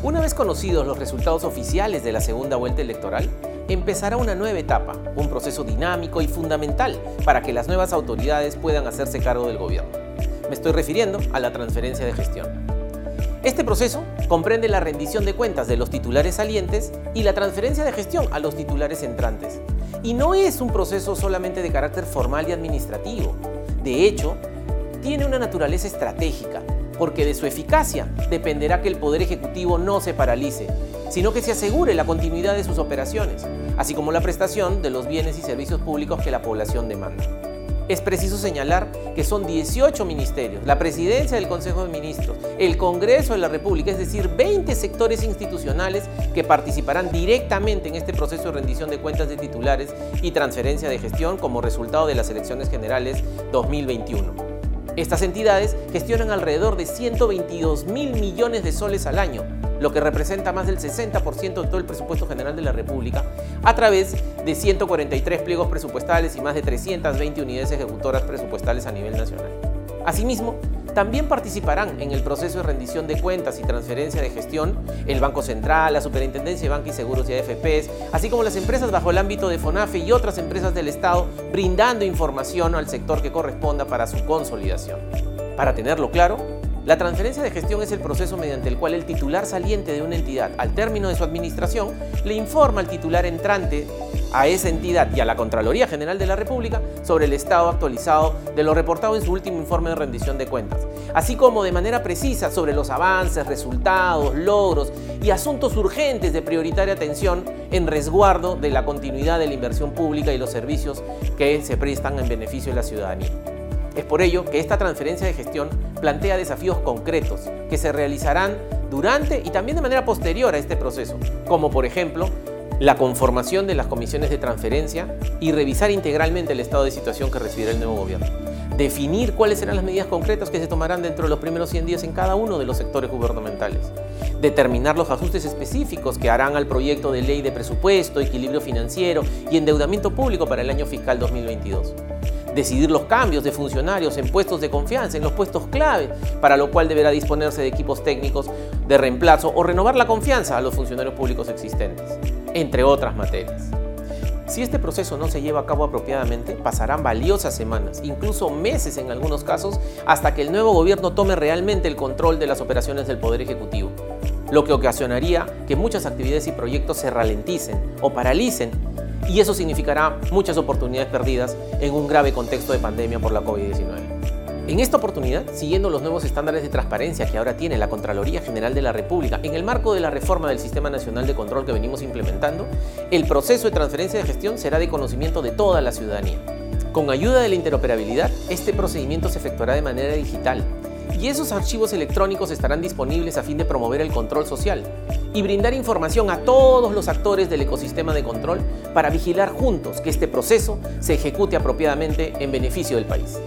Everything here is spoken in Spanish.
Una vez conocidos los resultados oficiales de la segunda vuelta electoral, empezará una nueva etapa, un proceso dinámico y fundamental para que las nuevas autoridades puedan hacerse cargo del gobierno. Me estoy refiriendo a la transferencia de gestión. Este proceso comprende la rendición de cuentas de los titulares salientes y la transferencia de gestión a los titulares entrantes. Y no es un proceso solamente de carácter formal y administrativo. De hecho, tiene una naturaleza estratégica porque de su eficacia dependerá que el Poder Ejecutivo no se paralice, sino que se asegure la continuidad de sus operaciones, así como la prestación de los bienes y servicios públicos que la población demanda. Es preciso señalar que son 18 ministerios, la presidencia del Consejo de Ministros, el Congreso de la República, es decir, 20 sectores institucionales que participarán directamente en este proceso de rendición de cuentas de titulares y transferencia de gestión como resultado de las elecciones generales 2021. Estas entidades gestionan alrededor de 122 mil millones de soles al año, lo que representa más del 60% de todo el presupuesto general de la República, a través de 143 pliegos presupuestales y más de 320 unidades ejecutoras presupuestales a nivel nacional. Asimismo, también participarán en el proceso de rendición de cuentas y transferencia de gestión el Banco Central, la Superintendencia de Banca y Seguros y AFPs, así como las empresas bajo el ámbito de FONAFE y otras empresas del Estado, brindando información al sector que corresponda para su consolidación. Para tenerlo claro, la transferencia de gestión es el proceso mediante el cual el titular saliente de una entidad, al término de su administración, le informa al titular entrante a esa entidad y a la Contraloría General de la República sobre el estado actualizado de lo reportado en su último informe de rendición de cuentas, así como de manera precisa sobre los avances, resultados, logros y asuntos urgentes de prioritaria atención en resguardo de la continuidad de la inversión pública y los servicios que se prestan en beneficio de la ciudadanía. Es por ello que esta transferencia de gestión plantea desafíos concretos que se realizarán durante y también de manera posterior a este proceso, como por ejemplo la conformación de las comisiones de transferencia y revisar integralmente el estado de situación que recibirá el nuevo gobierno. Definir cuáles serán las medidas concretas que se tomarán dentro de los primeros 100 días en cada uno de los sectores gubernamentales. Determinar los ajustes específicos que harán al proyecto de ley de presupuesto, equilibrio financiero y endeudamiento público para el año fiscal 2022 decidir los cambios de funcionarios en puestos de confianza, en los puestos clave, para lo cual deberá disponerse de equipos técnicos de reemplazo o renovar la confianza a los funcionarios públicos existentes, entre otras materias. Si este proceso no se lleva a cabo apropiadamente, pasarán valiosas semanas, incluso meses en algunos casos, hasta que el nuevo gobierno tome realmente el control de las operaciones del Poder Ejecutivo, lo que ocasionaría que muchas actividades y proyectos se ralenticen o paralicen y eso significará muchas oportunidades perdidas en un grave contexto de pandemia por la COVID-19. En esta oportunidad, siguiendo los nuevos estándares de transparencia que ahora tiene la Contraloría General de la República en el marco de la reforma del Sistema Nacional de Control que venimos implementando, el proceso de transferencia de gestión será de conocimiento de toda la ciudadanía. Con ayuda de la interoperabilidad, este procedimiento se efectuará de manera digital y esos archivos electrónicos estarán disponibles a fin de promover el control social y brindar información a todos los actores del ecosistema de control para vigilar juntos que este proceso se ejecute apropiadamente en beneficio del país.